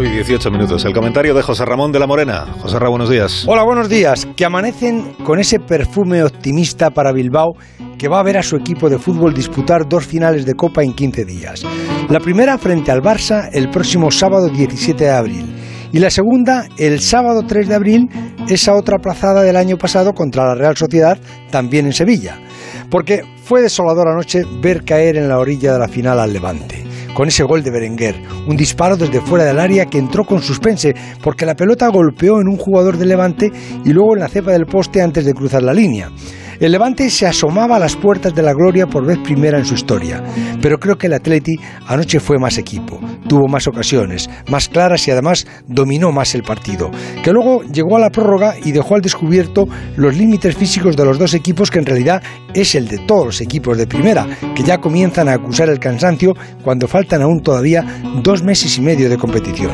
8 y 18 minutos. El comentario de José Ramón de la Morena. José Ramón, buenos días. Hola, buenos días. Que amanecen con ese perfume optimista para Bilbao que va a ver a su equipo de fútbol disputar dos finales de Copa en 15 días. La primera frente al Barça el próximo sábado 17 de abril. Y la segunda, el sábado 3 de abril, esa otra aplazada del año pasado contra la Real Sociedad, también en Sevilla. Porque fue desolador anoche ver caer en la orilla de la final al Levante con ese gol de Berenguer, un disparo desde fuera del área que entró con suspense porque la pelota golpeó en un jugador de Levante y luego en la cepa del poste antes de cruzar la línea. El Levante se asomaba a las puertas de la gloria por vez primera en su historia, pero creo que el Atleti anoche fue más equipo, tuvo más ocasiones, más claras y además dominó más el partido, que luego llegó a la prórroga y dejó al descubierto los límites físicos de los dos equipos que en realidad es el de todos los equipos de primera, que ya comienzan a acusar el cansancio cuando faltan aún todavía dos meses y medio de competición.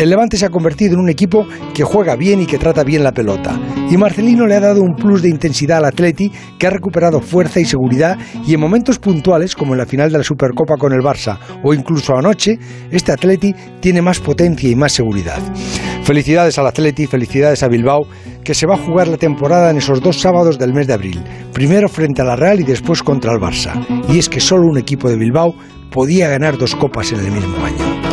El Levante se ha convertido en un equipo que juega bien y que trata bien la pelota. Y Marcelino le ha dado un plus de intensidad al Atleti, que ha recuperado fuerza y seguridad y en momentos puntuales, como en la final de la Supercopa con el Barça o incluso anoche, este Atleti tiene más potencia y más seguridad. Felicidades al Atleti, felicidades a Bilbao, que se va a jugar la temporada en esos dos sábados del mes de abril, primero frente a la Real y después contra el Barça. Y es que solo un equipo de Bilbao podía ganar dos copas en el mismo año.